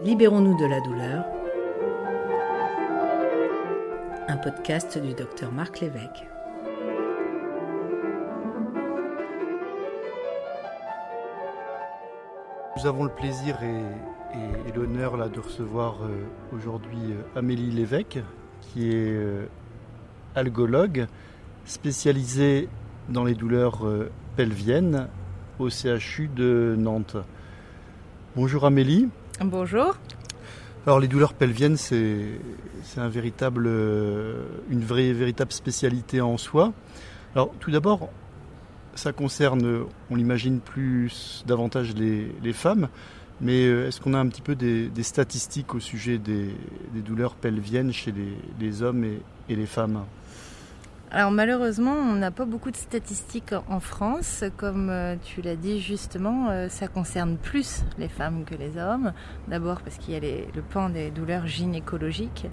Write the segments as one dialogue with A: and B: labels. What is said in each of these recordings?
A: Libérons-nous de la douleur. Un podcast du docteur Marc Lévesque.
B: Nous avons le plaisir et, l'honneur là, de recevoir euh, aujourd'hui euh, Amélie Lévesque, qui est euh, algologue spécialisée dans les douleurs pelviennes au CHU de Nantes. Bonjour Amélie.
C: Bonjour.
B: Alors les douleurs pelviennes, c'est un véritable, une vraie véritable spécialité en soi. Alors tout d'abord, ça concerne, on l'imagine plus davantage les, femmes, mais euh, est-ce qu'on a un petit peu des, statistiques au sujet des, douleurs pelviennes chez les, hommes et les femmes?
C: Alors malheureusement, on n'a pas beaucoup de statistiques en France. Comme euh, tu l'as dit justement, euh, ça concerne plus les femmes que les hommes. D'abord parce qu'il y a le pan des douleurs gynécologiques,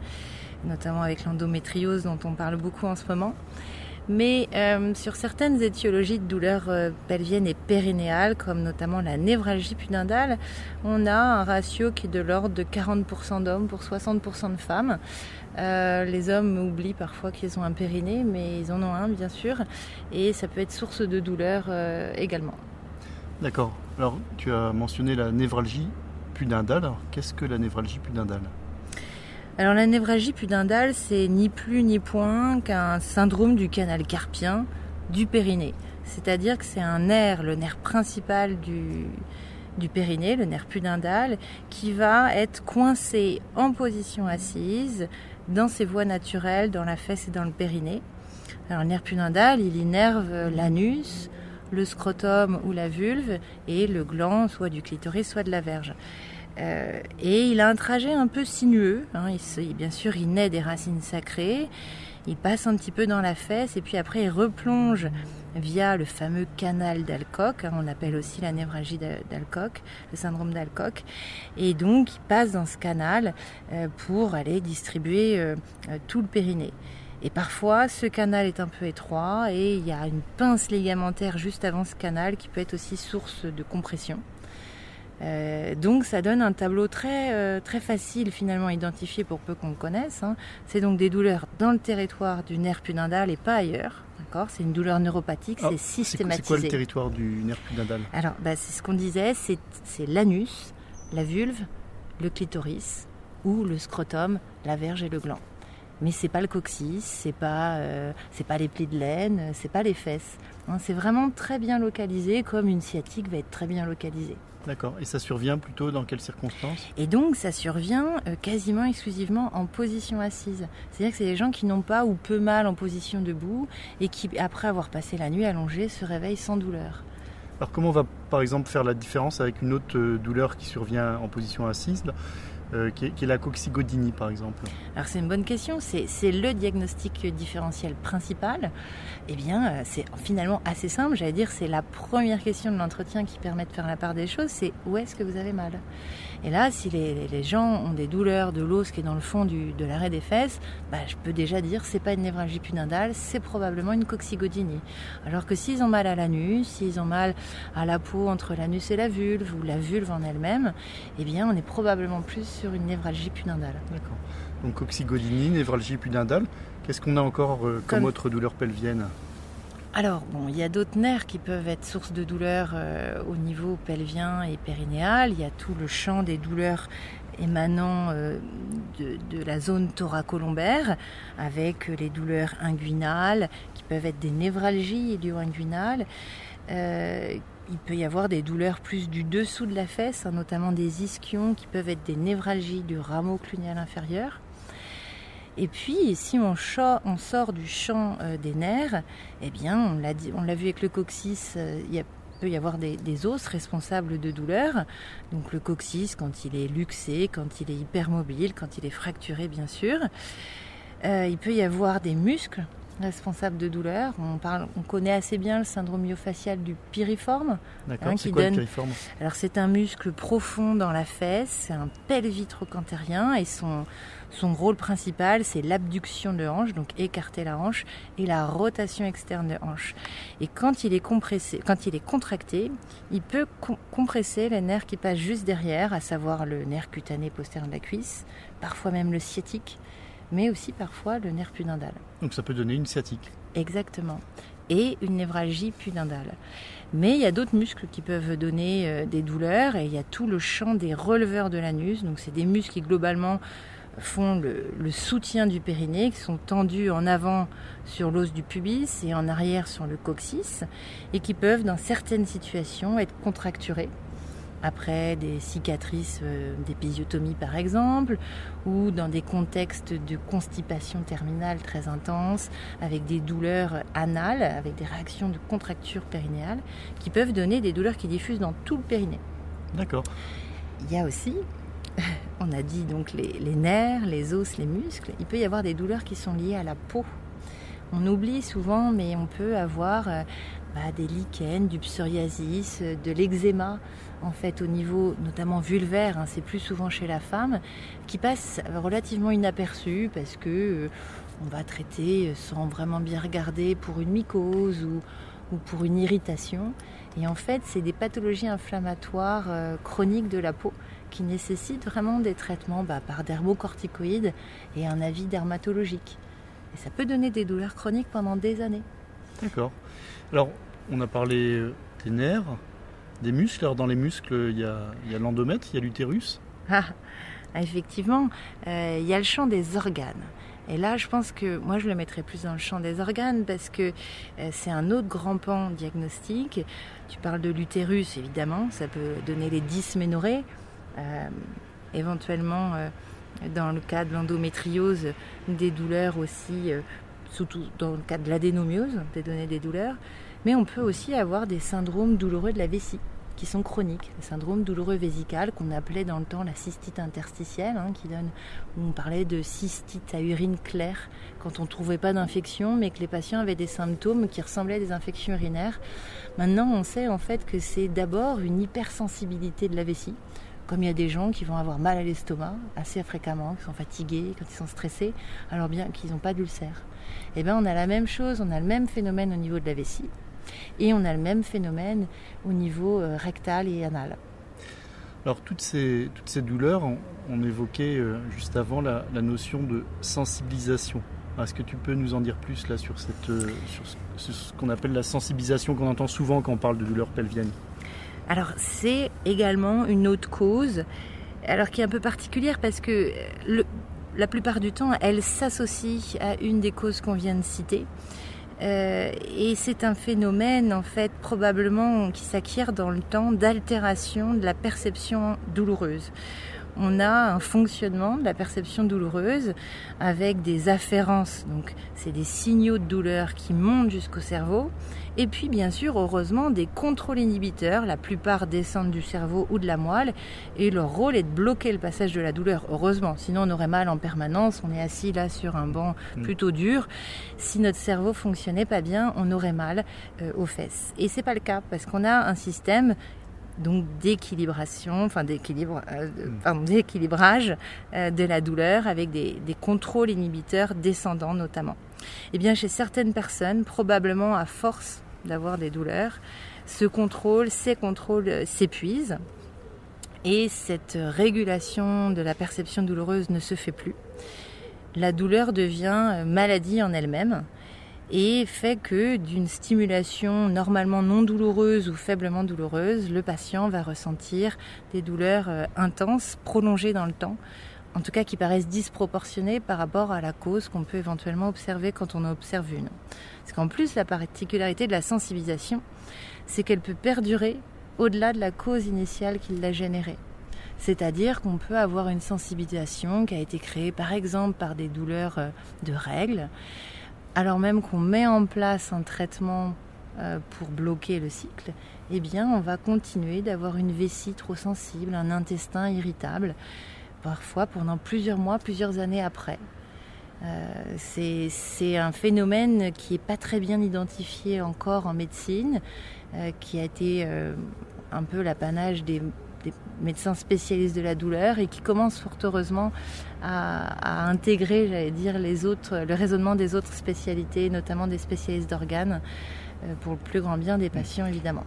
C: notamment avec l'endométriose dont on parle beaucoup en ce moment. Mais euh, sur certaines étiologies de douleurs pelviennes et périnéales, comme notamment la névralgie pudendale, on a un ratio qui est de l'ordre de 40% d'hommes pour 60% de femmes. Euh, les hommes oublient parfois qu'ils ont un périnée, mais ils en ont un bien sûr, et ça peut être source de douleur euh, également.
B: D'accord. Alors tu as mentionné la névralgie pudendale. qu'est-ce que la névralgie pudendale?
C: Alors la névralgie pudendale, c'est ni plus ni point qu'un syndrome du canal carpien du périnée. C'est-à-dire que c'est un nerf, le nerf principal du, du périnée, le nerf pudendal, qui va être coincé en position assise dans ses voies naturelles, dans la fesse et dans le périnée. Alors le nerf pudendal, il innerve l'anus, le scrotum ou la vulve et le gland, soit du clitoris, soit de la verge. Euh, et il a un trajet un peu sinueux. Hein. il, bien sûr, il naît des racines sacrées. Il passe un petit peu dans la fesse et puis après il replonge via le fameux canal d'Alcock, hein, on appelle aussi la névralgie d'Alcock, le syndrome d'Alcock, et donc il passe dans ce canal euh, pour aller distribuer euh, euh, tout le périnée. Et parfois, ce canal est un peu étroit et il y a une pince ligamentaire juste avant ce canal qui peut être aussi source de compression. Donc ça donne un tableau très, très facile finalement à identifier pour peu qu'on le connaisse. Hein. C'est donc des douleurs dans le territoire du nerf pudendal et pas ailleurs. C'est une douleur neuropathique, c'est systématisé.
B: C'est quoi le territoire du nerf pudendal?
C: Alors, bah, c'est ce qu'on disait, c'est l'anus, la vulve, le clitoris ou le scrotum, la verge et le gland. Mais c'est pas le coccyx, c'est pas, euh, c'est pas les plis de laine, c'est pas les fesses. Hein, c'est vraiment très bien localisé, comme une sciatique va être très bien localisée.
B: D'accord. Et ça survient plutôt dans quelles circonstances?
C: Et donc, ça survient euh, quasiment exclusivement en position assise. C'est-à-dire que c'est des gens qui n'ont pas ou peu mal en position debout et qui, après avoir passé la nuit allongée, se réveillent sans douleur.
B: Alors, comment on va, par exemple, faire la différence avec une autre euh, douleur qui survient en position assise? Euh, qui, est, la coccygodynie par exemple.
C: Alors c'est une bonne question, c'est le diagnostic différentiel principal. Eh bien, euh, c'est finalement assez simple, j'allais dire, c'est la première question de l'entretien qui permet de faire la part des choses, c'est où est-ce que vous avez mal? Et là, si les, gens ont des douleurs de l'os qui est dans le fond de l'arrêt des fesses, bah, je peux déjà dire c'est pas une névralgie pudendale, c'est probablement une coccygodynie. Alors que s'ils ont mal à l'anus, s'ils ont mal à la peau entre l'anus et la vulve, ou la vulve en elle-même, eh bien, on est probablement plus sur une névralgie pudendale.
B: D'accord. Donc oxygodynie, névralgie pudendale. Qu'est-ce qu'on a encore euh, comme, autre douleur pelvienne?
C: Alors, bon, il y a d'autres nerfs qui peuvent être source de douleur euh, au niveau pelvien et périnéal. Il y a tout le champ des douleurs émanant euh, de, la zone thoracolombaire, avec les douleurs inguinales, qui peuvent être des névralgies ilio-inguinales, il peut y avoir des douleurs plus du dessous de la fesse, hein, notamment des ischions qui peuvent être des névralgies du rameau clunial inférieur. Et puis, si on, sort du champ euh, des nerfs, eh bien, on l'a, on l'a vu avec le coccyx, euh, il peut y avoir des, os responsables de douleurs. Donc le coccyx, quand il est luxé, quand il est hypermobile, quand il est fracturé, bien sûr. Euh, il peut y avoir des muscles responsable de douleur. On, parle, on connaît assez bien le syndrome myofacial du piriforme.
B: D'accord,
C: Hein,
B: c'est
C: qui
B: quoi
C: donne-
B: le piriforme?
C: Alors c'est un muscle profond dans la fesse, c'est un pelvis trochanterien et son, son rôle principal c'est l'abduction de hanche, donc écarter la hanche, et la rotation externe de hanche. Et quand il est compressé, quand il est contracté, il peut com- compresser les nerfs qui passent juste derrière, à savoir le nerf cutané postérieur de la cuisse, parfois même le sciatique, mais aussi parfois le nerf pudendal.
B: Donc ça peut donner une sciatique.
C: Exactement. Et une névralgie pudendale. Mais il y a d'autres muscles qui peuvent donner euh, des douleurs et il y a tout le champ des releveurs de l'anus. Donc c'est des muscles qui globalement font le, le soutien du périnée, qui sont tendus en avant sur l'os du pubis et en arrière sur le coccyx et qui peuvent dans certaines situations être contracturés après des cicatrices euh, d'épisiotomie par exemple, ou dans des contextes de constipation terminale très intense, avec des douleurs anales, avec des réactions de contracture périnéale, qui peuvent donner des douleurs qui diffusent dans tout le périnée.
B: D'accord.
C: Il y a aussi, on a dit donc les, nerfs, les os, les muscles, il peut y avoir des douleurs qui sont liées à la peau. On oublie souvent, mais on peut avoir euh, bah, des lichens, du psoriasis, euh, de l'eczéma, en fait, au niveau notamment vulvaire, hein, c'est plus souvent chez la femme, qui passe relativement inaperçu parce que euh, on va traiter sans vraiment bien regarder pour une mycose ou, ou pour une irritation. Et en fait, c'est des pathologies inflammatoires chroniques de la peau qui nécessitent vraiment des traitements bah, par dermocorticoïdes et un avis dermatologique. Et ça peut donner des douleurs chroniques pendant des années.
B: D'accord. Alors, on a parlé euh, des nerfs, des muscles. Alors, dans les muscles, il y a, il y a l'endomètre, il y a l'utérus.
C: Ah, effectivement, euh, il y a le champ des organes. Et là, je pense que moi, je le mettrais plus dans le champ des organes parce que euh, c'est un autre grand pan diagnostic. Tu parles de l'utérus, évidemment, ça peut donner les dysménorrhées. Euh, éventuellement, euh, dans le cas de l'endométriose, des douleurs aussi, euh, surtout dans le cas de l'adénomiose, peut donner des douleurs. Mais on peut aussi avoir des syndromes douloureux de la vessie qui sont chroniques, le syndrome douloureux vésical qu'on appelait dans le temps la cystite interstitielle, hein, qui donne, on parlait de cystite à urine claire quand on ne trouvait pas d'infection, mais que les patients avaient des symptômes qui ressemblaient à des infections urinaires. Maintenant, on sait en fait que c'est d'abord une hypersensibilité de la vessie, comme il y a des gens qui vont avoir mal à l'estomac assez fréquemment, qui sont fatigués, quand ils sont stressés, alors bien qu'ils n'ont pas d'ulcère. Eh bien, on a la même chose, on a le même phénomène au niveau de la vessie. Et on a le même phénomène au niveau euh, rectal et anal.
B: Alors, toutes ces, douleurs, on, évoquait euh, juste avant la, notion de sensibilisation. Est-ce que tu peux nous en dire plus là euh, sur ce qu'on appelle la sensibilisation qu'on entend souvent quand on parle de douleurs pelviennes?
C: Alors c'est également une autre cause, alors qui est un peu particulière parce que le, la plupart du temps, elle s'associe à une des causes qu'on vient de citer. Euh, et c'est un phénomène en fait probablement qui s'acquiert dans le temps d'altération de la perception douloureuse. On a un fonctionnement de la perception douloureuse avec des afférences, donc c'est des signaux de douleur qui montent jusqu'au cerveau, et puis bien sûr heureusement des contrôles inhibiteurs, la plupart descendent du cerveau ou de la moelle, et leur rôle est de bloquer le passage de la douleur, heureusement, sinon on aurait mal en permanence, on est assis là sur un banc plutôt dur, si notre cerveau fonctionnait pas bien, on aurait mal euh, aux fesses. Et c'est pas le cas parce qu'on a un système donc d'équilibration, enfin d'équilibre, euh, d'équilibrage euh, de la douleur avec des, des, contrôles inhibiteurs descendants notamment. Et bien chez certaines personnes, probablement à force d'avoir des douleurs, ce contrôle, ces contrôles s'épuisent et cette régulation de la perception douloureuse ne se fait plus. La douleur devient maladie en elle-même et fait que d'une stimulation normalement non douloureuse ou faiblement douloureuse, le patient va ressentir des douleurs intenses, prolongées dans le temps, en tout cas qui paraissent disproportionnées par rapport à la cause qu'on peut éventuellement observer quand on observe une. Parce qu'en plus, la particularité de la sensibilisation, c'est qu'elle peut perdurer au-delà de la cause initiale qui l'a générée. C'est-à-dire qu'on peut avoir une sensibilisation qui a été créée par exemple par des douleurs de règles, alors même qu'on met en place un traitement euh, pour bloquer le cycle, eh bien on va continuer d'avoir une vessie trop sensible, un intestin irritable, parfois pendant plusieurs mois, plusieurs années après. c'est un phénomène qui n'est pas très bien identifié encore en médecine, qui a été un peu l'apanage des, médecins spécialistes de la douleur et qui commence fort heureusement à, intégrer, j'allais dire, les autres, le raisonnement des autres spécialités, notamment des spécialistes d'organes, euh, pour le plus grand bien des patients évidemment.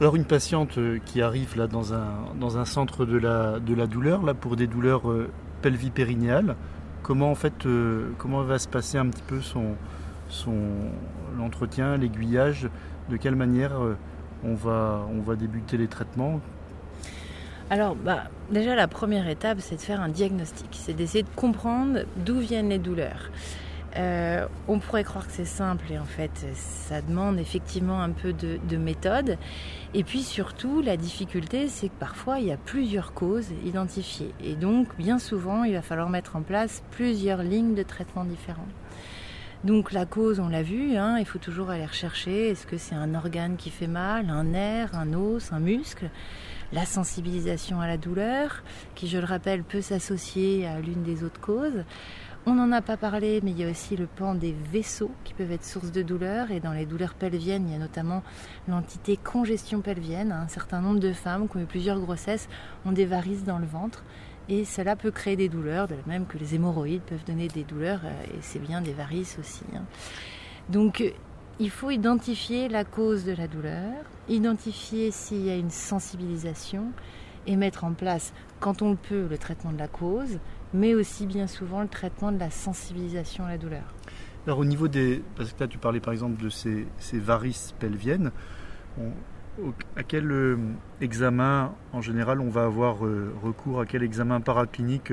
B: Alors une patiente euh, qui arrive là dans un, dans un centre de la, de la douleur, là pour des douleurs euh, pelvipérinéales, comment en fait comment va se passer un petit peu son, son l'entretien, l'aiguillage, de quelle manière on va, on va débuter les traitements
C: alors, bah, déjà, la première étape, c'est de faire un diagnostic. C'est d'essayer de comprendre d'où viennent les douleurs. Euh, on pourrait croire que c'est simple et en fait ça demande effectivement un peu de, de, méthode. Et puis surtout la difficulté c'est que parfois il y a plusieurs causes identifiées et donc bien souvent il va falloir mettre en place plusieurs lignes de traitement différentes. Donc la cause, on l'a vu, hein, il faut toujours aller rechercher, est-ce que c'est un organe qui fait mal, un nerf, un os, un muscle? La sensibilisation à la douleur, qui je le rappelle peut s'associer à l'une des autres causes. On n'en a pas parlé, mais il y a aussi le pan des vaisseaux qui peuvent être source de douleur. Et dans les douleurs pelviennes, il y a notamment l'entité congestion pelvienne. Un certain nombre de femmes qui ont eu plusieurs grossesses ont des varices dans le ventre. Et cela peut créer des douleurs, de même que les hémorroïdes peuvent donner des douleurs, euh, et c'est bien des varices aussi. Hein. Donc euh, il faut identifier la cause de la douleur, identifier s'il y a une sensibilisation et mettre en place, quand on le peut, le traitement de la cause, mais aussi bien souvent le traitement de la sensibilisation à la douleur.
B: Alors au niveau des... Parce que là tu parlais par exemple de ces, ces varices pelviennes, à quel euh, examen, en général, on va avoir euh, recours? À quel examen paraclinique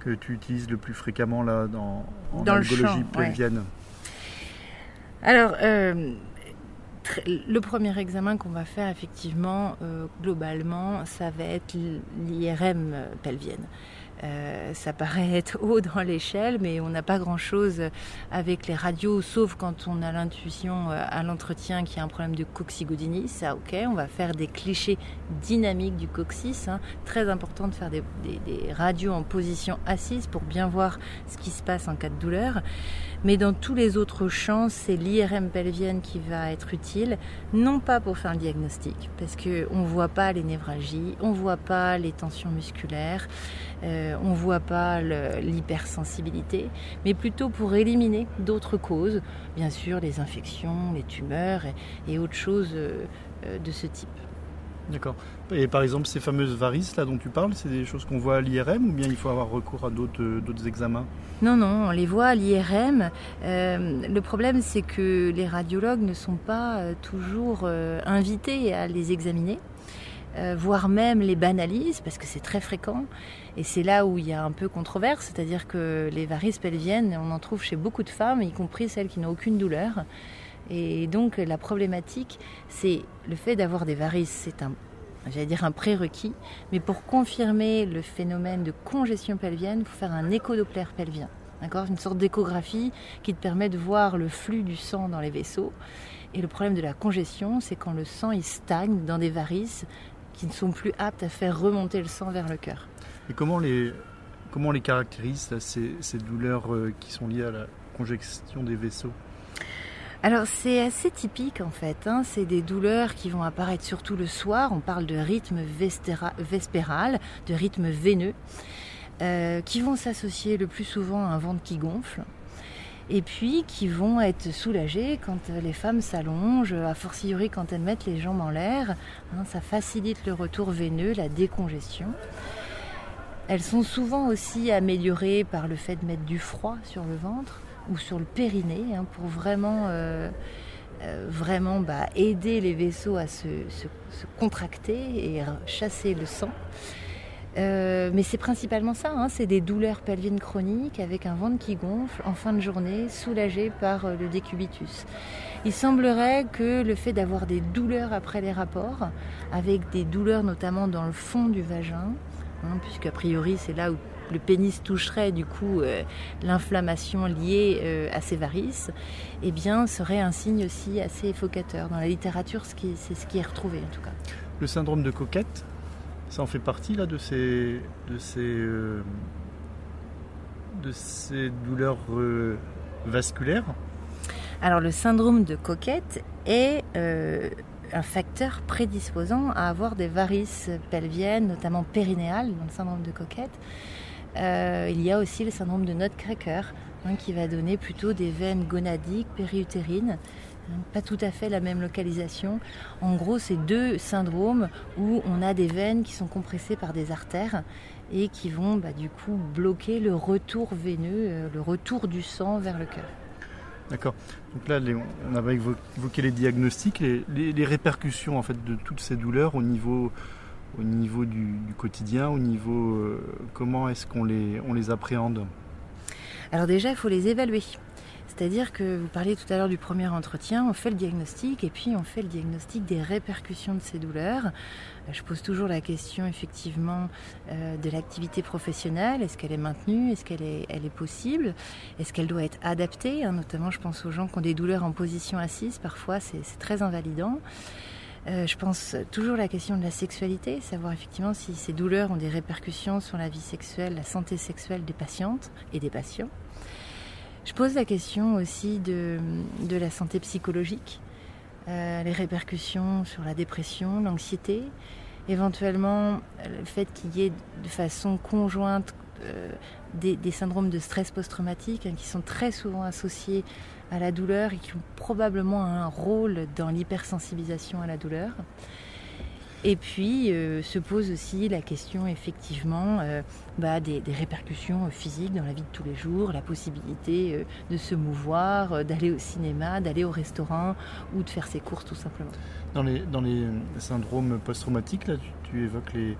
B: que tu utilises le plus fréquemment là, dans, en dans pelvienne?
C: Alors, euh, le premier examen qu'on va faire, effectivement, globalement, ça va être l'IRM pelvienne. Euh, ça paraît être haut dans l'échelle, mais on n'a pas grand-chose avec les radios, sauf quand on a l'intuition euh, à l'entretien qu'il y a un problème de coccygodynie. Ça, ok, on va faire des clichés dynamiques du coccyx. Hein. Très important de faire des, des, radios en position assise pour bien voir ce qui se passe en cas de douleur. Mais dans tous les autres champs, c'est l'IRM pelvienne qui va être utile, non pas pour faire le diagnostic, parce qu'on ne voit pas les névralgies, on ne voit pas les tensions musculaires. Euh, on ne voit pas l'hypersensibilité, mais plutôt pour éliminer d'autres causes, bien sûr les infections, les tumeurs et, autres choses euh, euh, de ce type.
B: D'accord. Et par exemple, ces fameuses varices là dont tu parles, c'est des choses qu'on voit à l'IRM ou bien il faut avoir recours à d'autres examens?
C: Non, non, on les voit à l'IRM. le problème, c'est que les radiologues ne sont pas toujours invités à les examiner. Euh, voire même les banalisent, parce que c'est très fréquent. Et c'est là où il y a un peu controverse, c'est-à-dire que les varices pelviennes, on en trouve chez beaucoup de femmes, y compris celles qui n'ont aucune douleur. Et donc la problématique, c'est le fait d'avoir des varices, c'est un, j'allais dire un prérequis, mais pour confirmer le phénomène de congestion pelvienne, il faut faire un échodoplaire pelvien. D'accord? Une sorte d'échographie qui te permet de voir le flux du sang dans les vaisseaux. Et le problème de la congestion, c'est quand le sang il stagne dans des varices, qui ne sont plus aptes à faire remonter le sang vers le cœur.
B: Et comment les, comment les caractérise, ces, ces, douleurs euh, qui sont liées à la congestion des vaisseaux?
C: Alors c'est assez typique en fait, hein. c'est des douleurs qui vont apparaître surtout le soir, on parle de rythme vespéral, de rythme veineux, euh, qui vont s'associer le plus souvent à un ventre qui gonfle, et puis qui vont être soulagées quand les femmes s'allongent, a fortiori quand elles mettent les jambes en l'air. Hein, ça facilite le retour veineux, la décongestion. Elles sont souvent aussi améliorées par le fait de mettre du froid sur le ventre ou sur le périnée hein, pour vraiment, euh, euh, bah, aider les vaisseaux à se contracter et chasser le sang. Euh, mais c'est principalement ça, hein, c'est des douleurs pelviennes chroniques avec un ventre qui gonfle en fin de journée, soulagé par le décubitus. Il semblerait que le fait d'avoir des douleurs après les rapports, avec des douleurs notamment dans le fond du vagin, hein, puisque a priori c'est là où le pénis toucherait du coup euh, l'inflammation liée à ces varices, eh bien serait un signe aussi assez évocateur. Dans la littérature, c'est ce qui est retrouvé en tout cas.
B: Le syndrome de coquette, ça en fait partie là de ces, de ces, euh, de ces douleurs euh, vasculaires?
C: Alors le syndrome de coquette est euh, un facteur prédisposant à avoir des varices pelviennes, notamment périnéales dans le syndrome de coquette. Euh, il y a aussi le syndrome de Nutcracker hein, qui va donner plutôt des veines gonadiques, périutérines, hein, pas tout à fait la même localisation. En gros, c'est deux syndromes où on a des veines qui sont compressées par des artères et qui vont bah, du coup bloquer le retour veineux, euh, le retour du sang vers le cœur.
B: D'accord. Donc là, on avait évoqué les diagnostics, les, répercussions en fait de toutes ces douleurs au niveau, au niveau du, quotidien, au niveau euh, comment est-ce qu'on les, on les appréhende?
C: Alors déjà, il faut les évaluer. C'est-à-dire que vous parliez tout à l'heure du premier entretien, on fait le diagnostic et puis on fait le diagnostic des répercussions de ces douleurs. Euh, je pose toujours la question effectivement euh, de l'activité professionnelle. Est-ce qu'elle est maintenue? Est-ce qu'elle est, possible? Est-ce qu'elle doit être adaptée? Hein, Notamment, je pense aux gens qui ont des douleurs en position assise. Parfois, c'est très invalidant. Euh, je pense toujours à la question de la sexualité, savoir effectivement si ces douleurs ont des répercussions sur la vie sexuelle, la santé sexuelle des patientes et des patients. Je pose la question aussi de, la santé psychologique, euh, les répercussions sur la dépression, l'anxiété, éventuellement le fait qu'il y ait de façon conjointe euh, des, des, syndromes de stress post-traumatique hein, qui sont très souvent associés à la douleur et qui ont probablement un rôle dans l'hypersensibilisation à la douleur. Et puis euh, se pose aussi la question effectivement euh, bah, des, répercussions physiques dans la vie de tous les jours, la possibilité euh, de se mouvoir, d'aller au cinéma, d'aller au restaurant ou de faire ses courses tout simplement.
B: Dans les, dans les syndromes post-traumatiques, là, tu évoques les,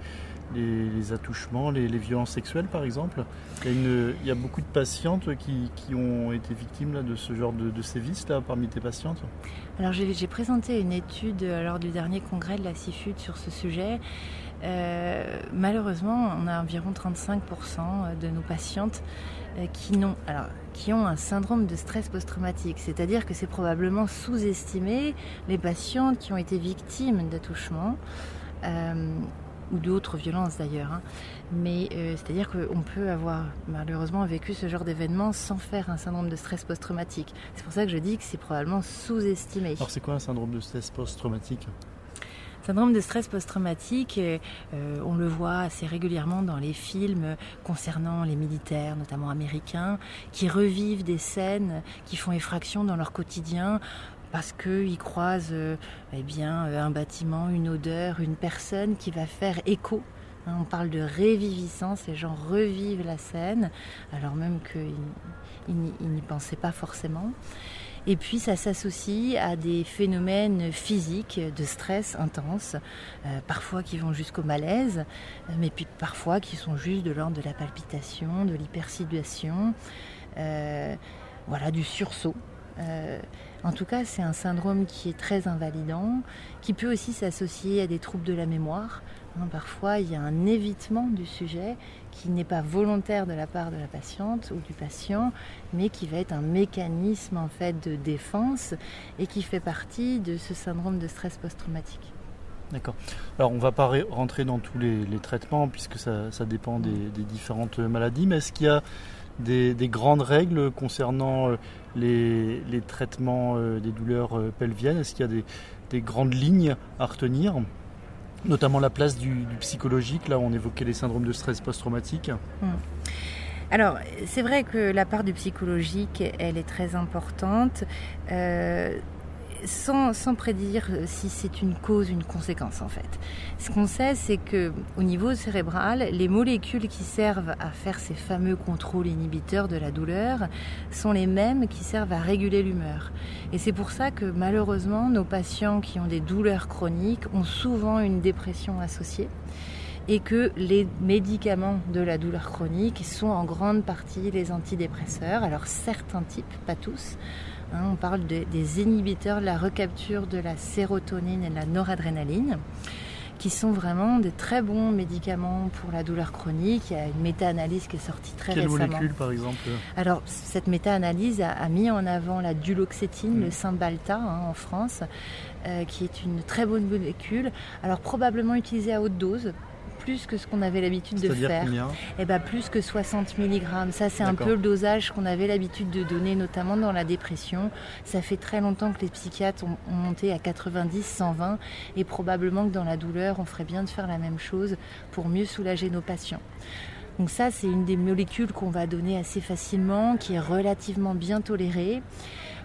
B: les, attouchements, les, violences sexuelles par exemple. Il y, a, beaucoup de patientes qui, ont été victimes de ce genre de, sévices là, parmi tes patientes
C: Alors j'ai présenté une étude lors du dernier congrès de la CIFUD sur ce sujet. Euh, malheureusement, on a environ 35% de nos patientes euh, qui, ont, alors, qui ont un syndrome de stress post-traumatique. C'est-à-dire que c'est probablement sous-estimé les patientes qui ont été victimes d'attouchements. Euh, ou d'autres violences d'ailleurs. Hein. Mais euh, c'est-à-dire qu'on peut avoir malheureusement vécu ce genre d'événement sans faire un syndrome de stress post-traumatique. C'est pour ça que je dis que c'est probablement sous-estimé.
B: Alors c'est quoi un syndrome de stress post-traumatique?
C: Syndrome de stress post-traumatique, euh, on le voit assez régulièrement dans les films concernant les militaires, notamment américains, qui revivent des scènes qui font effraction dans leur quotidien parce qu'ils croisent euh, eh bien, euh, un bâtiment, une odeur, une personne qui va faire écho. Hein, on parle de réviviscence, les gens revivent la scène, alors même qu'ils n'y pensaient pas forcément. Et puis ça s'associe à des phénomènes physiques de stress intense, euh, parfois qui vont jusqu'au malaise, mais puis parfois qui sont juste de l'ordre de la palpitation, de l'hypersidulation, voilà, du sursaut. En tout cas, c'est un syndrome qui est très invalidant, qui peut aussi s'associer à des troubles de la mémoire. Hein, parfois, il y a un évitement du sujet qui n'est pas volontaire de la part de la patiente ou du patient, mais qui va être un mécanisme en fait de défense et qui fait partie de ce syndrome de stress post-traumatique.
B: D'accord. Alors on ne va pas rentrer dans tous les, traitements puisque ça, dépend des, différentes maladies, mais est-ce qu'il y a des, grandes règles concernant euh, les, traitements euh, des douleurs euh, pelviennes Est-ce qu'il y a des, grandes lignes à retenir Notamment la place du, psychologique, là on évoquait les syndromes de stress post-traumatique. Hmm.
C: Alors, c'est vrai que la part du psychologique, elle est très importante sans, prédire si c'est une cause ou une conséquence en fait. Ce qu'on sait, c'est que au niveau cérébral, les molécules qui servent à faire ces fameux contrôles inhibiteurs de la douleur sont les mêmes qui servent à réguler l'humeur. Et c'est pour ça que malheureusement, nos patients qui ont des douleurs chroniques ont souvent une dépression associée et que les médicaments de la douleur chronique sont en grande partie les antidépresseurs. Alors certains types, pas tous, Hein, on parle des inhibiteurs de la recapture de la sérotonine et de la noradrénaline qui sont vraiment des très bons médicaments pour la douleur chronique. Il y a une méta-analyse qui est sortie très récemment.
B: Quelle molécule, par exemple
C: Alors, cette méta-analyse a, mis en avant la duloxétine, le mm. Cymbalta hein, en France, euh, qui est une très bonne molécule. Alors, probablement utilisée à haute dose plus que ce qu'on avait l'habitude de faire. Eh ben, plus que 60 mg. Ça, c'est un peu le dosage qu'on avait l'habitude de donner, notamment dans la dépression. Ça fait très longtemps que les psychiatres ont, ont monté à 90, 120, et probablement que dans la douleur, on ferait bien de faire la même chose pour mieux soulager nos patients. Donc ça, c'est une des molécules qu'on va donner assez facilement, qui est relativement bien tolérée.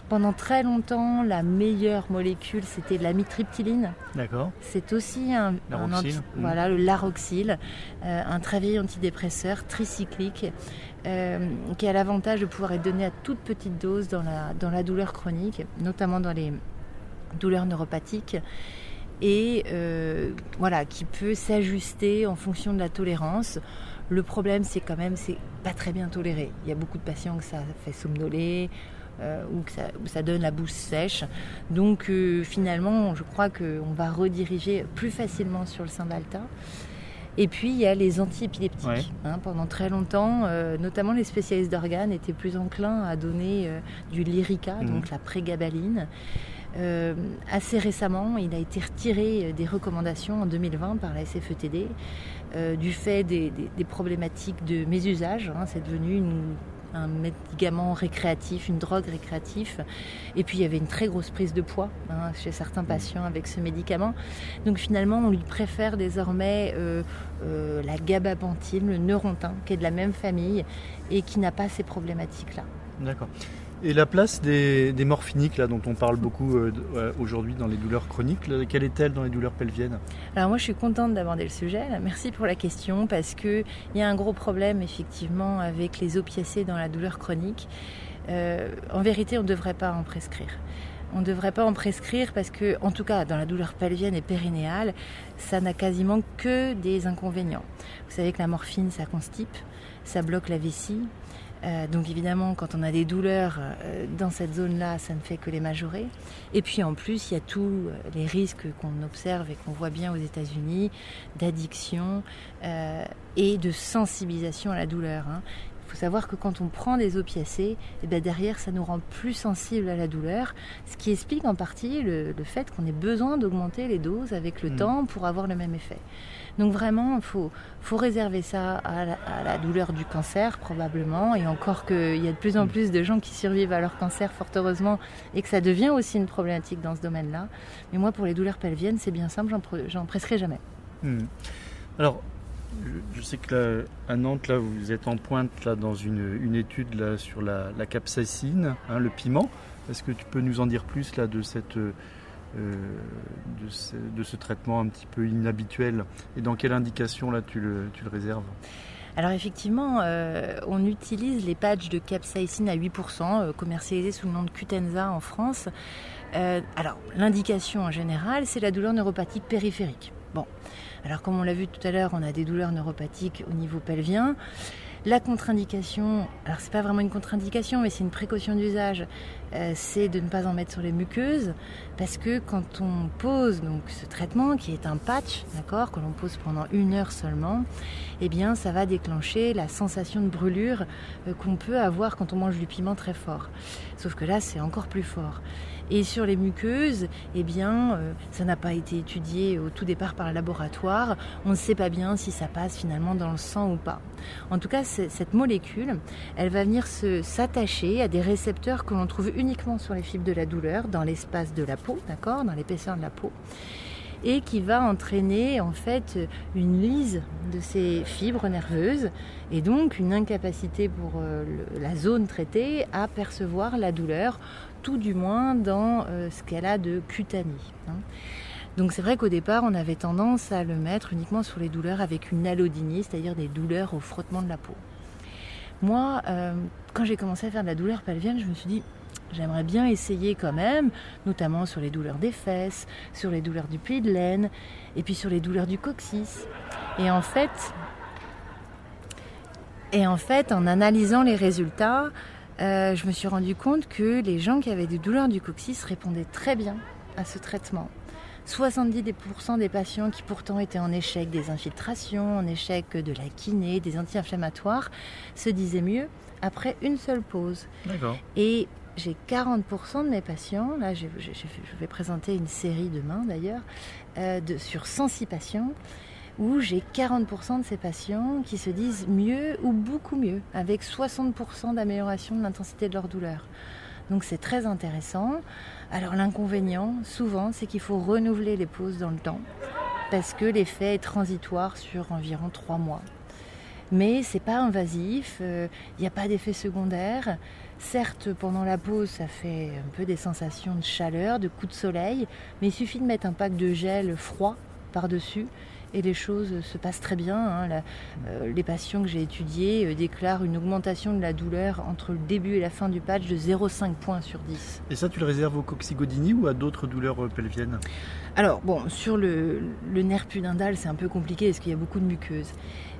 C: Pendant très longtemps, la meilleure molécule, c'était de la mitriptyline.
B: D'accord.
C: C'est aussi un, un anti-
B: mm.
C: voilà, le laroxyle, euh, un travail antidépresseur tricyclique euh, qui a l'avantage de pouvoir être donné à toute petite dose dans la, dans la douleur chronique, notamment dans les douleurs neuropathiques, et euh, voilà, qui peut s'ajuster en fonction de la tolérance. Le problème, c'est quand même, c'est pas très bien toléré. Il y a beaucoup de patients que ça fait somnoler, euh, ou que ça, ou ça donne la bouche sèche. Donc euh, finalement, je crois qu'on va rediriger plus facilement sur le Cymbalta. Et puis il y a les antiépileptiques.
B: Ouais.
C: hein. pendant très longtemps, euh, notamment les spécialistes d'organes étaient plus enclins à donner euh, du Lyrica,
B: Mhm.
C: donc la prégabaline. Euh, assez récemment, il a été retiré des recommandations en 2020 par la SFETD euh, du fait des, des- des problématiques de mésusage. hein. c'est devenu une- un médicament récréatif, une drogue récréative. Et puis il y avait une très grosse prise de poids hein, chez certains patients avec ce médicament. Donc finalement, on lui préfère désormais euh, euh, la gabapentine, le neurontin, qui est de la même famille et qui n'a pas ces problématiques-là.
B: D'accord. Et la place des, morphiniques, là, dont on parle beaucoup euh, aujourd'hui dans les douleurs chroniques, quelle est-elle dans les douleurs pelviennes?
C: Alors moi, je suis contente d'aborder le sujet. Merci pour la question parce que il y a un gros problème effectivement avec les opiacés dans la douleur chronique. Euh, en vérité, on ne devrait pas en prescrire. On ne devrait pas en prescrire parce que, en tout cas, dans la douleur pelvienne et périnéale, ça n'a quasiment que des inconvénients. Vous savez que la morphine, ça constipe, ça bloque la vessie. Euh, donc évidemment, quand on a des douleurs euh, dans cette zone-là, ça ne fait que les majorer. Et puis en plus, il y a tous euh, les risques qu'on observe et qu'on voit bien aux États-Unis d'addiction euh, et de sensibilisation à la douleur. hein. Il faut savoir que quand on prend des opiacés, eh ben derrière, ça nous rend plus sensibles à la douleur, ce qui explique en partie le, le fait qu'on ait besoin d'augmenter les doses avec le
B: Mm.
C: temps pour avoir le même effet. Donc vraiment, il faut, faut réserver ça à la, à la douleur du cancer probablement, et encore qu'il y a de plus en
B: Mm.
C: plus de gens qui survivent à leur cancer, fort heureusement, et que ça devient aussi une problématique dans ce domaine-là. Mais moi, pour les douleurs pelviennes, c'est bien simple, j'en pre- j'en presserai jamais.
B: Hmm. Alors, je, sais que là, à Nantes, là, vous êtes en pointe là, dans une, une étude là, sur la, la capsaïcine, hein, le piment. Est-ce que tu peux nous en dire plus là, de, cette, euh, de, ce, de ce traitement un petit peu inhabituel Et dans quelle indication là, tu, le, tu le réserves?
C: Alors effectivement, euh, on utilise les patchs de capsaïcine à 8%, euh, commercialisés sous le nom de Cutenza en France. Euh, alors, l'indication en général, c'est la douleur neuropathique périphérique. Bon, alors comme on l'a vu tout à l'heure, on a des douleurs neuropathiques au niveau pelvien. La contre-indication, alors c'est pas vraiment une contre-indication, mais c'est une précaution d'usage, euh, c'est de ne pas en mettre sur les muqueuses, parce que quand on pose donc ce traitement, qui est un patch, d'accord, que l'on pose pendant une heure seulement, eh bien ça va déclencher la sensation de brûlure euh, qu'on peut avoir quand on mange du piment très fort. Sauf que là, c'est encore plus fort. Et sur les muqueuses, eh bien, euh, ça n'a pas été étudié au tout départ par le laboratoire. On ne sait pas bien si ça passe finalement dans le sang ou pas. En tout cas, cette molécule, elle va venir s'attacher à des récepteurs que l'on trouve uniquement sur les fibres de la douleur, dans l'espace de la peau, d'accord, dans l'épaisseur de la peau, et qui va entraîner en fait une lise de ces fibres nerveuses et donc une incapacité pour euh, la zone traitée à percevoir la douleur, tout du moins dans euh, ce qu'elle a de cutané. hein. Donc c'est vrai qu'au départ, on avait tendance à le mettre uniquement sur les douleurs avec une allodynie, c'est-à-dire des douleurs au frottement de la peau. Moi, euh, quand j'ai commencé à faire de la douleur pelvienne, je me suis dit, j'aimerais bien essayer quand même, notamment sur les douleurs des fesses, sur les douleurs du pli de laine, et puis sur les douleurs du coccyx. Et en fait, et en fait, en analysant les résultats, euh, je me suis rendu compte que les gens qui avaient des douleurs du coccyx répondaient très bien à ce traitement. 70% des patients qui pourtant étaient en échec des infiltrations, en échec de la kiné, des anti-inflammatoires, se disaient mieux après une seule pause. Et j'ai 40% de mes patients, là je vais présenter une série demain d'ailleurs, euh, de- sur 106 patients, où j'ai 40% de ces patients qui se disent mieux ou beaucoup mieux, avec 60% d'amélioration de l'intensité de leur douleur. Donc c'est très intéressant. Alors l'inconvénient, souvent, c'est qu'il faut renouveler les pauses dans le temps, parce que l'effet est transitoire sur environ 3 mois. Mais c'est pas invasif, il euh, n'y a pas d'effet secondaire. Certes, pendant la pause, ça fait un peu des sensations de chaleur, de coups de soleil, mais il suffit de mettre un pack de gel froid par-dessus et les choses se passent très bien. Hein. Euh, les patients que j'ai étudiés euh, déclarent une augmentation de la douleur entre le début et la fin du patch de 0,5 points sur 10.
B: Et ça, tu le réserves au coccygodini ou à d'autres douleurs euh, pelviennes?
C: Alors, bon, sur le, nerf pudendal, c'est un peu compliqué parce qu'il y a beaucoup de muqueuses.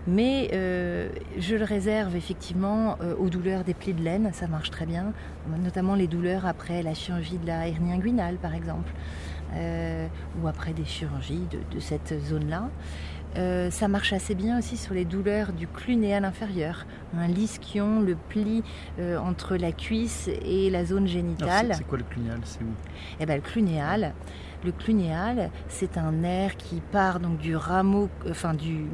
C: Mais je le réserve effectivement aux douleurs des plis de laine, ça marche très bien, notamment les douleurs après la chirurgie de la hernie inguinale par exemple. Euh, ou après des chirurgies de, cette zone-là. Euh, ça marche assez bien aussi sur les douleurs du clunéal inférieur, un l'ischio, le pli euh, entre la cuisse et la zone génitale.
B: C'est quoi le clunéal? C'est où?
C: Eh ben, le clunéal, le clunéal, c'est un nerf qui part donc du rameau, enfin du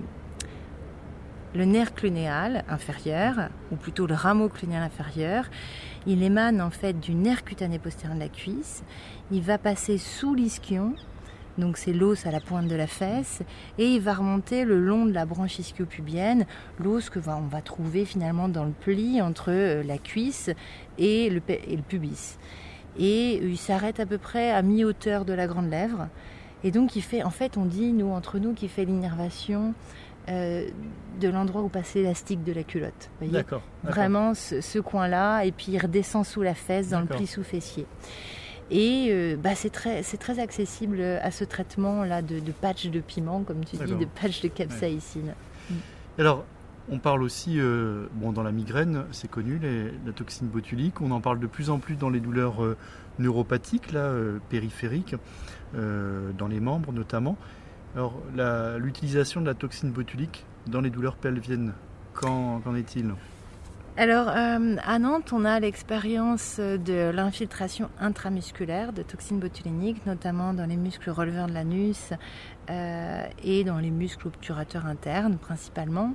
C: le nerf clunéal inférieur, ou plutôt le rameau clunéal inférieur, il émane en fait du nerf cutané postérieur de la cuisse. Il va passer sous l'ischion, donc c'est l'os à la pointe de la fesse, et il va remonter le long de la branche ischio-pubienne, l'os que va, on va trouver finalement dans le pli entre euh, la cuisse et le, et le pubis. Et il s'arrête à peu près à mi-hauteur de la grande lèvre. Et donc il fait, en fait, on dit nous entre nous qu'il fait l'innervation euh, de l'endroit où passe l'élastique de la culotte.
B: D'accord.
C: Vraiment ce, coin-là, et puis il redescend sous la fesse dans le pli sous-fessier. Et euh, bah, c'est très, très accessible à ce traitement-là de, patch de piment, comme tu dis, de patch de capsaïcine.
B: Alors, on parle aussi, euh, bon, dans la migraine, c'est connu, la toxine botulique. On en parle de plus en plus dans les douleurs neuropathiques, là, périphériques, dans les membres notamment. Alors, l'utilisation de la toxine botulique dans les douleurs pelviennes, qu'en est-il?
C: Alors, euh, à Nantes, on a l'expérience de l'infiltration intramusculaire de toxines botuliniques, notamment dans les muscles releveurs de l'anus euh, et dans les muscles obturateurs internes principalement.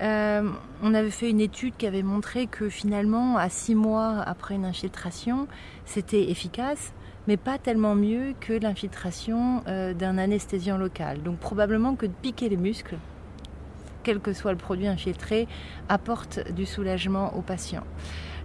C: Euh, on avait fait une étude qui avait montré que finalement, à six mois après une infiltration, c'était efficace, mais pas tellement mieux que l'infiltration d'un anesthésiant local. Donc probablement que de piquer les muscles, quel que soit le produit infiltré, apporte du soulagement aux patients.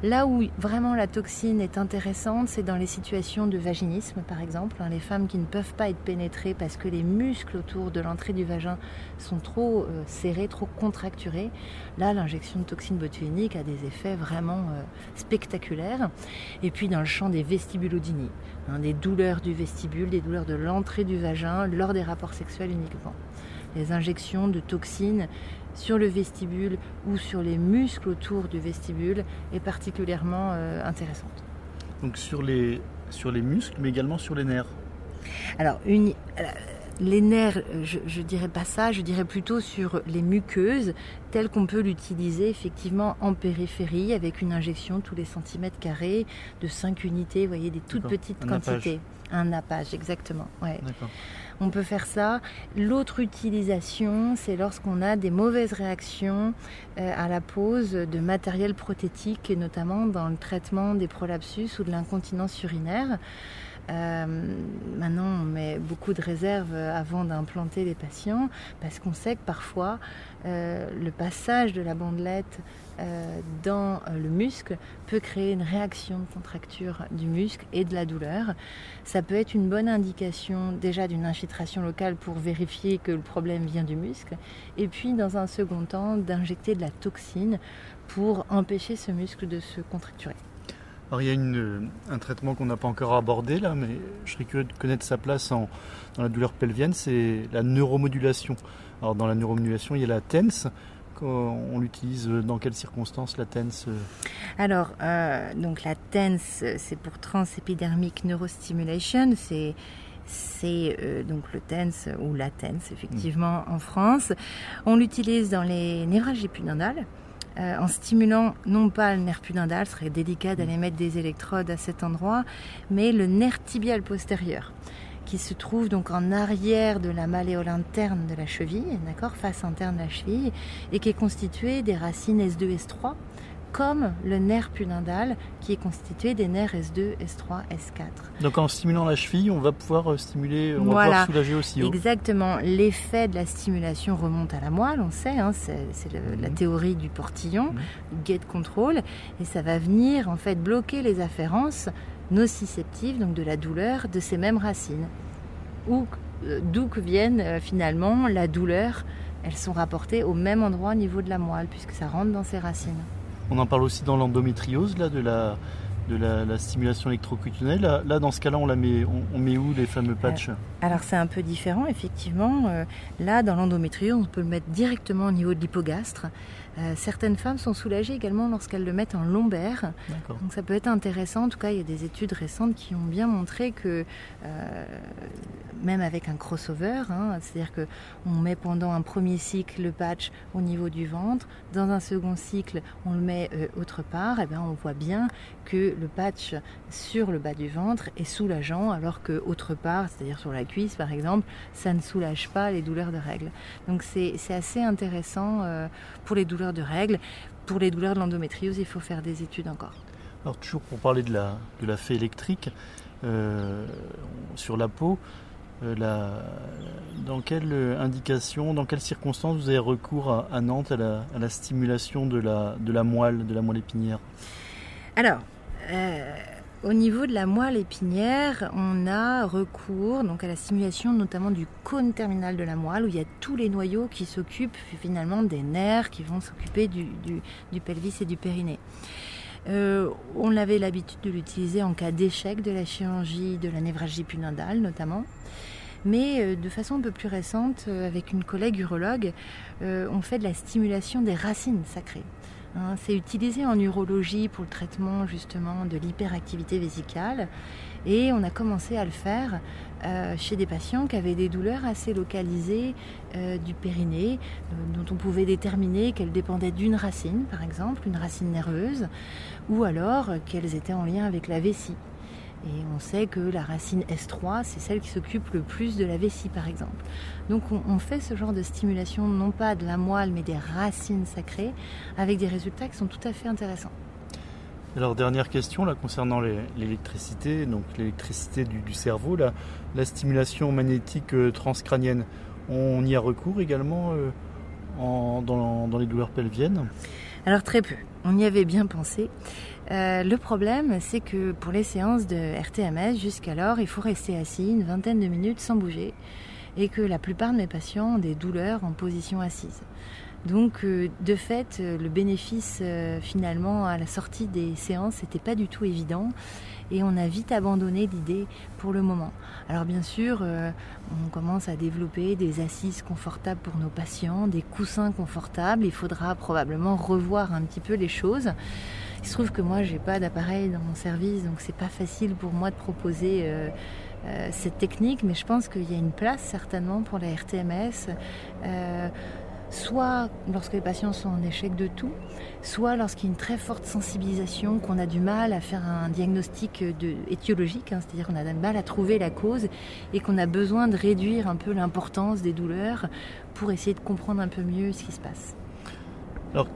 C: Là où vraiment la toxine est intéressante, c'est dans les situations de vaginisme, par exemple, hein, les femmes qui ne peuvent pas être pénétrées parce que les muscles autour de l'entrée du vagin sont trop euh, serrés, trop contracturés. Là, l'injection de toxine botulinique a des effets vraiment euh, spectaculaires. Et puis dans le champ des vestibulodinies, hein, des douleurs du vestibule, des douleurs de l'entrée du vagin lors des rapports sexuels uniquement. Injections de toxines sur le vestibule ou sur les muscles autour du vestibule est particulièrement euh, intéressante.
B: Donc sur les, sur les muscles, mais également sur les nerfs
C: Alors, une, euh, les nerfs, je ne dirais pas ça, je dirais plutôt sur les muqueuses, telles qu'on peut l'utiliser effectivement en périphérie avec une injection tous les centimètres carrés de 5 unités, vous voyez, des toutes petites quantités. Un nappage, exactement. Ouais. On peut faire ça. L'autre utilisation, c'est lorsqu'on a des mauvaises réactions euh, à la pose de matériel prothétique, notamment dans le traitement des prolapsus ou de l'incontinence urinaire. Euh, maintenant, on met beaucoup de réserves avant d'implanter les patients parce qu'on sait que parfois euh, le passage de la bandelette euh, dans le muscle peut créer une réaction de contracture du muscle et de la douleur. Ça peut être une bonne indication déjà d'une infiltration locale pour vérifier que le problème vient du muscle et puis dans un second temps d'injecter de la toxine pour empêcher ce muscle de se contracturer.
B: Alors il y a une, un traitement qu'on n'a pas encore abordé là, mais je serais curieux de connaître sa place en, dans la douleur pelvienne, c'est la neuromodulation. Alors dans la neuromodulation, il y a la TENS. On l'utilise dans quelles circonstances la TENS euh
C: Alors, euh, donc la TENS, c'est pour Transepidermic Neurostimulation. C'est c'est euh, donc le TENS ou la TENS effectivement en France. On l'utilise dans les névralgies pudendales. Euh, en stimulant non pas le nerf pudendal, ce serait délicat d'aller mettre des électrodes à cet endroit, mais le nerf tibial postérieur qui se trouve donc en arrière de la malléole interne de la cheville, d'accord, face interne de la cheville, et qui est constitué des racines S2, S3, comme le nerf pudendal qui est constitué des nerfs S2, S3, S4.
B: Donc en stimulant la cheville, on va pouvoir euh, stimuler, on va pouvoir soulager aussi.
C: Exactement. L'effet de la stimulation remonte à la moelle, on sait, hein, c'est la mhm. théorie du portillon, mmh. gate control, et ça va venir en fait bloquer les afférences nociceptives, donc de la douleur, de ces mêmes racines. Euh, d'où que viennent euh, finalement la douleur, elles sont rapportées au même endroit au niveau de la moelle, puisque ça rentre dans ses racines.
B: On en parle aussi dans l'endométriose, là, de la, stimulation électrocutânée. Là, là, dans ce cas-là, on, la met, on, met où les fameux patchs?
C: Alors, c'est un peu différent, effectivement. Euh, là, dans l'endométriose, on peut le mettre directement au niveau de l'hypogastre. Euh, certaines femmes sont soulagées également lorsqu'elles le mettent en lombaire. Donc ça peut être intéressant. En tout cas, il y a des études récentes qui ont bien montré que euh, même avec un crossover, hein, c'est-à-dire que on met pendant un premier cycle le patch au niveau du ventre, dans un second cycle on le met autre part, et bien on voit bien que le patch sur le bas du ventre est soulageant, alors que autre part, c'est-à-dire sur la cuisse par exemple, ça ne soulage pas les douleurs de règles. Donc c'est assez intéressant pour les douleurs de règles. Pour les douleurs de l'endométriose, il faut faire des études encore.
B: Alors toujours pour parler de la, de la fée électrique euh, sur la peau, euh, la, dans quelle indication, dans quelles circonstances vous avez recours à, Nantes à la, stimulation de la, de la moelle, de la moelle épinière?
C: Alors, euh, au niveau de la moelle épinière, on a recours donc à la stimulation notamment du cône terminal de la moelle où il y a tous les noyaux qui s'occupent finalement des nerfs qui vont s'occuper du, pelvis et du périnée. Euh, on avait l'habitude de l'utiliser en cas d'échec de la chirurgie de la névralgie pudendale notamment. Mais euh, de façon un peu plus récente, euh, avec une collègue urologue, on fait de la stimulation des racines sacrées. Hein, c'est utilisé en urologie pour le traitement justement de l'hyperactivité vésicale et on a commencé à le faire euh, chez des patients qui avaient des douleurs assez localisées euh, du périnée, euh, dont on pouvait déterminer qu'elles dépendaient d'une racine, par exemple, une racine nerveuse, ou alors qu'elles étaient en lien avec la vessie. Et on sait que la racine S3, c'est celle qui s'occupe le plus de la vessie, par exemple. Donc on, fait ce genre de stimulation, non pas de la moelle, mais des racines sacrées, avec des résultats qui sont tout à fait intéressants.
B: Alors dernière question là concernant l'électricité, donc l'électricité du, cerveau, la, la stimulation magnétique euh, transcrânienne, on y a recours également euh, dans, dans les douleurs pelviennes?
C: Alors très peu, on y avait bien pensé. Euh, le problème, c'est que pour les séances de RTMS, jusqu'alors, il faut rester assis une vingtaine de minutes sans bouger et que la plupart de mes patients ont des douleurs en position assise. Donc, euh, de fait, euh, le bénéfice finalement à la sortie des séances n'était pas du tout évident et on a vite abandonné l'idée pour le moment. Alors bien sûr, on commence à développer des assises confortables pour nos patients, des coussins confortables. Il faudra probablement revoir un petit peu les choses. Il se trouve que moi, j'ai pas d'appareil dans mon service, donc c'est pas facile pour moi de proposer euh, euh, cette technique, mais je pense qu'il y a une place certainement pour la RTMS. Soit lorsque les patients sont en échec de tout, soit lorsqu'il y a une très forte sensibilisation, qu'on a du mal à faire un diagnostic de, étiologique, hein, c'est-à-dire qu'on a du mal à trouver la cause et qu'on a besoin de réduire un peu l'importance des douleurs pour essayer de comprendre un peu mieux ce qui se passe.
B: Alors,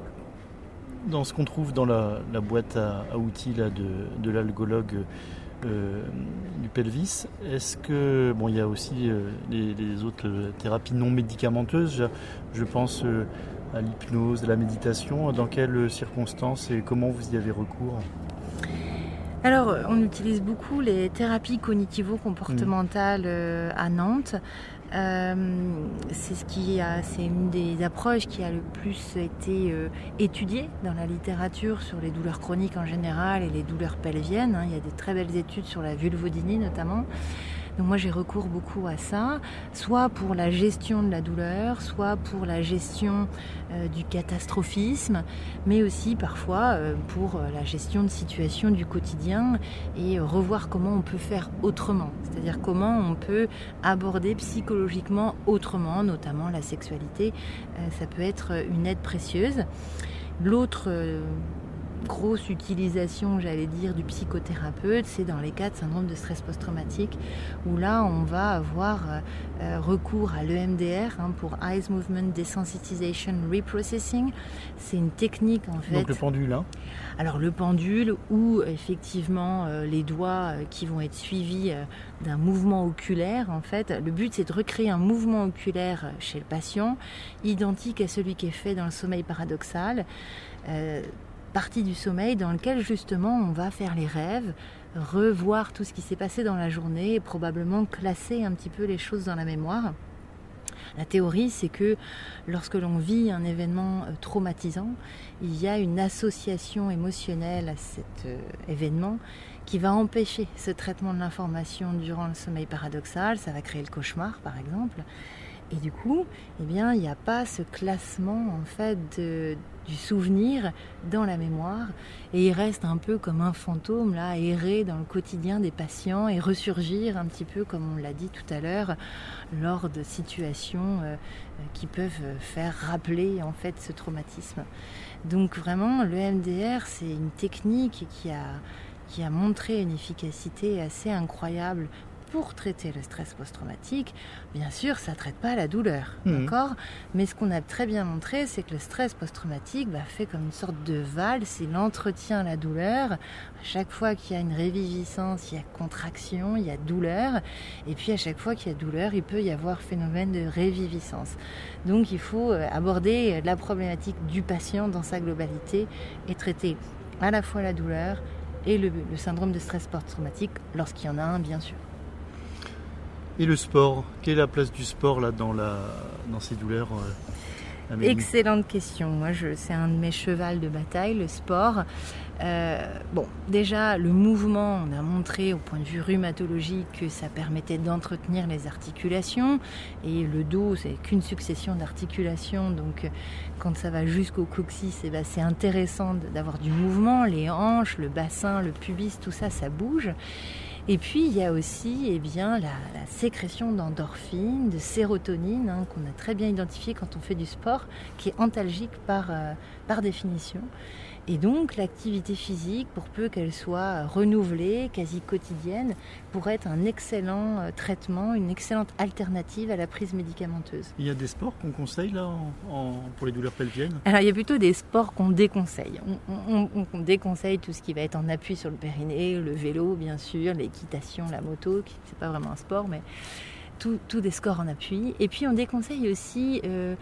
B: dans ce qu'on trouve dans la, boîte à, outils de l'algologue euh, du pelvis, est-ce que bon, il y a aussi euh, les, autres thérapies non médicamenteuses. Je, pense euh, à l'hypnose, à la méditation. Dans quelles circonstances et comment vous y avez recours
C: alors, on utilise beaucoup les thérapies cognitivo-comportementales à Nantes. Euh, c'est ce qui a, c'est une des approches qui a le plus été euh, étudiée dans la littérature sur les douleurs chroniques en général et les douleurs pelviennes. Hein. Il y a des très belles études sur la vulvodynie notamment. Donc moi j'ai recours beaucoup à ça, soit pour la gestion de la douleur, soit pour la gestion euh, du catastrophisme, mais aussi parfois euh, pour euh, la gestion de situations du quotidien et revoir comment on peut faire autrement, c'est-à-dire comment on peut aborder psychologiquement autrement, notamment la sexualité. ça peut être une aide précieuse. L'autre grosse utilisation, j'allais dire, du psychothérapeute, c'est dans les cas de syndrome de stress post-traumatique, où là, on va avoir recours à l'EMDR hein, pour Eyes Movement Desensitization Reprocessing. C'est une technique en fait.
B: Donc le pendule, hein
C: Alors le pendule ou effectivement les doigts qui vont être suivis d'un mouvement oculaire. En fait, le but c'est de recréer un mouvement oculaire chez le patient, identique à celui qui est fait dans le sommeil paradoxal. Partie du sommeil dans lequel justement on va faire les rêves, revoir tout ce qui s'est passé dans la journée et probablement classer un petit peu les choses dans la mémoire. La théorie, c'est que lorsque l'on vit un événement euh, traumatisant, il y a une association émotionnelle à cet euh, événement qui va empêcher ce traitement de l'information durant le sommeil paradoxal. Ça va créer le cauchemar, par exemple. Et du coup, eh bien, il n'y a pas ce classement en fait du souvenir dans la mémoire, et il reste un peu comme un fantôme là, errer dans le quotidien des patients et ressurgir un petit peu, comme on l'a dit tout à l'heure, lors de situations euh, qui peuvent faire rappeler en fait ce traumatisme. Donc vraiment, le MDR, c'est une technique qui a qui a montré une efficacité assez incroyable pour traiter le stress post-traumatique, bien sûr, ça ne traite pas la douleur, d'accord? Mais ce qu'on a très bien montré, c'est que le stress post-traumatique bah, fait comme une sorte de valse, il entretient la douleur. À chaque fois qu'il y a une réviviscence, il y a contraction, il y a douleur. Et puis à chaque fois qu'il y a douleur, il peut y avoir phénomène de réviviscence. Donc il faut euh, aborder la problématique du patient dans sa globalité et traiter à la fois la douleur et le, le syndrome de stress post-traumatique lorsqu'il y en a un, bien sûr.
B: Et le sport Quelle est la place du sport là dans, la, dans ces douleurs
C: euh, Excellente question. Moi, c'est un de mes chevals de bataille, le sport. Euh, bon, déjà, le mouvement, on a montré au point de vue rhumatologique que ça permettait d'entretenir les articulations. Et le dos, c'est qu'une succession d'articulations. Donc, quand ça va jusqu'au coccyx, eh ben, c'est intéressant d'avoir du mouvement. Les hanches, le bassin, le pubis, tout ça, ça bouge. Et puis il y a aussi eh bien, la, sécrétion d'endorphines, de sérotonine, hein, qu'on a très bien identifié quand on fait du sport, qui est antalgique par, euh, par définition. Et donc l'activité physique, pour peu qu'elle soit renouvelée, quasi quotidienne, pourrait être un excellent euh, traitement, une excellente alternative à la prise médicamenteuse.
B: Il y a des sports qu'on conseille là pour les douleurs pelviennes?
C: Alors il y a plutôt des sports qu'on déconseille. On, on, déconseille tout ce qui va être en appui sur le périnée, le vélo bien sûr, l'équitation, la moto, qui c'est pas vraiment un sport, mais tout, des scores en appui. Et puis on déconseille aussi euh,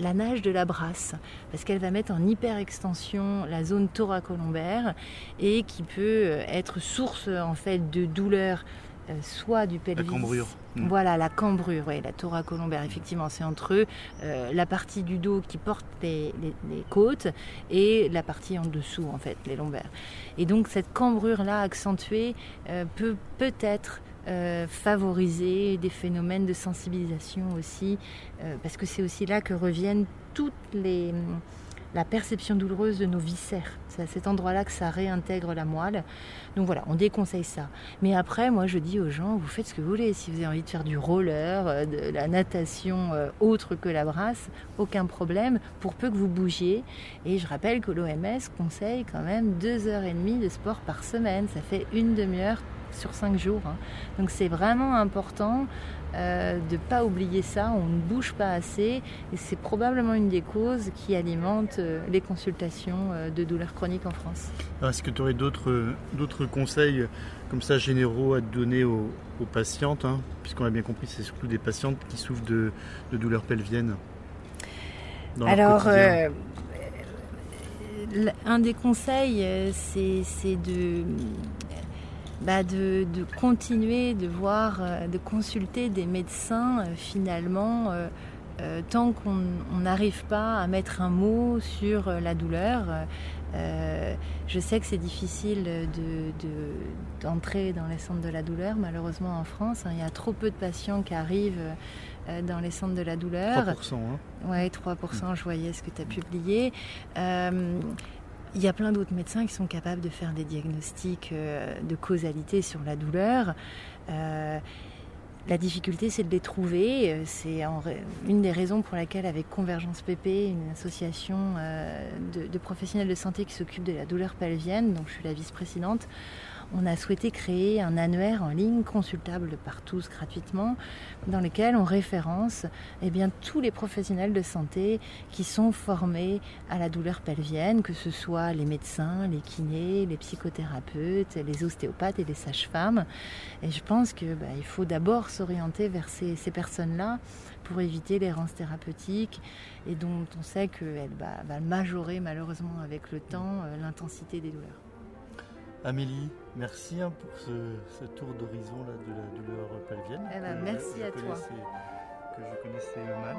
C: la nage de la brasse, parce qu'elle va mettre en hyper extension la zone thoracolombaire et qui peut euh, être source en fait de douleurs euh, soit du pelvis.
B: La cambrure.
C: Hmm. Voilà, la cambrure, oui, la thoracolombaire, effectivement, c'est entre eux la partie du dos qui porte les, côtes et la partie en dessous, en fait, les lombaires. Et donc, cette cambrure-là accentuée peut peut-être euh, favoriser des phénomènes de sensibilisation aussi, euh, parce que c'est aussi là que reviennent toutes les la perception douloureuse de nos viscères. C'est à cet endroit-là que ça réintègre la moelle. Donc voilà, on déconseille ça. Mais après, moi, je dis aux gens, vous faites ce que vous voulez. Si vous avez envie de faire du roller, euh, de la natation autre que la brasse, aucun problème, pour peu que vous bougiez. Et je rappelle que l'OMS conseille quand même deux heures et demie de sport par semaine. Ça fait une demi-heure sur cinq jours. Hein. Donc c'est vraiment important euh, de ne pas oublier ça, on ne bouge pas assez et c'est probablement une des causes qui alimente euh, les consultations euh, de douleurs chroniques en France.
B: Est-ce que tu aurais d'autres conseils comme ça généraux à donner aux, patientes hein, Puisqu'on a bien compris c'est surtout des patientes qui souffrent de, douleurs pelviennes.
C: Alors, un des conseils, c'est de bah, de, continuer de voir, euh, de consulter des médecins euh, finalement. Euh, tant qu'on n'arrive pas à mettre un mot sur la douleur, je sais que c'est difficile d'entrer dans les centres de la douleur, malheureusement en France. Hein. il y a trop peu de patients qui arrivent dans les centres de la douleur.
B: 3%. Hein.
C: Oui, 3%, je voyais ce que tu as publié. Il y a plein d'autres médecins qui sont capables de faire des diagnostics euh, de causalité sur la douleur. Euh, La difficulté, c'est de les trouver. Euh, c'est une des raisons pour laquelle, avec Convergence PP, une association de, de professionnels de santé qui s'occupe de la douleur pelvienne, dont je suis la vice-présidente, on a souhaité créer un annuaire en ligne consultable par tous gratuitement dans lequel on référence eh bien, tous les professionnels de santé qui sont formés à la douleur pelvienne, que ce soit les médecins, les kinés, les psychothérapeutes, les ostéopathes et les sages-femmes. Et je pense qu'il bah, faut d'abord s'orienter vers ces, personnes-là pour éviter l'errance thérapeutique et dont on sait qu'elle va, va majorer malheureusement avec le temps euh, l'intensité des douleurs.
B: Amélie, Merci hein, pour ce, tour d'horizon de la douleur palvienne.
C: Eh ben, merci à toi.
B: Que je connaissais mal.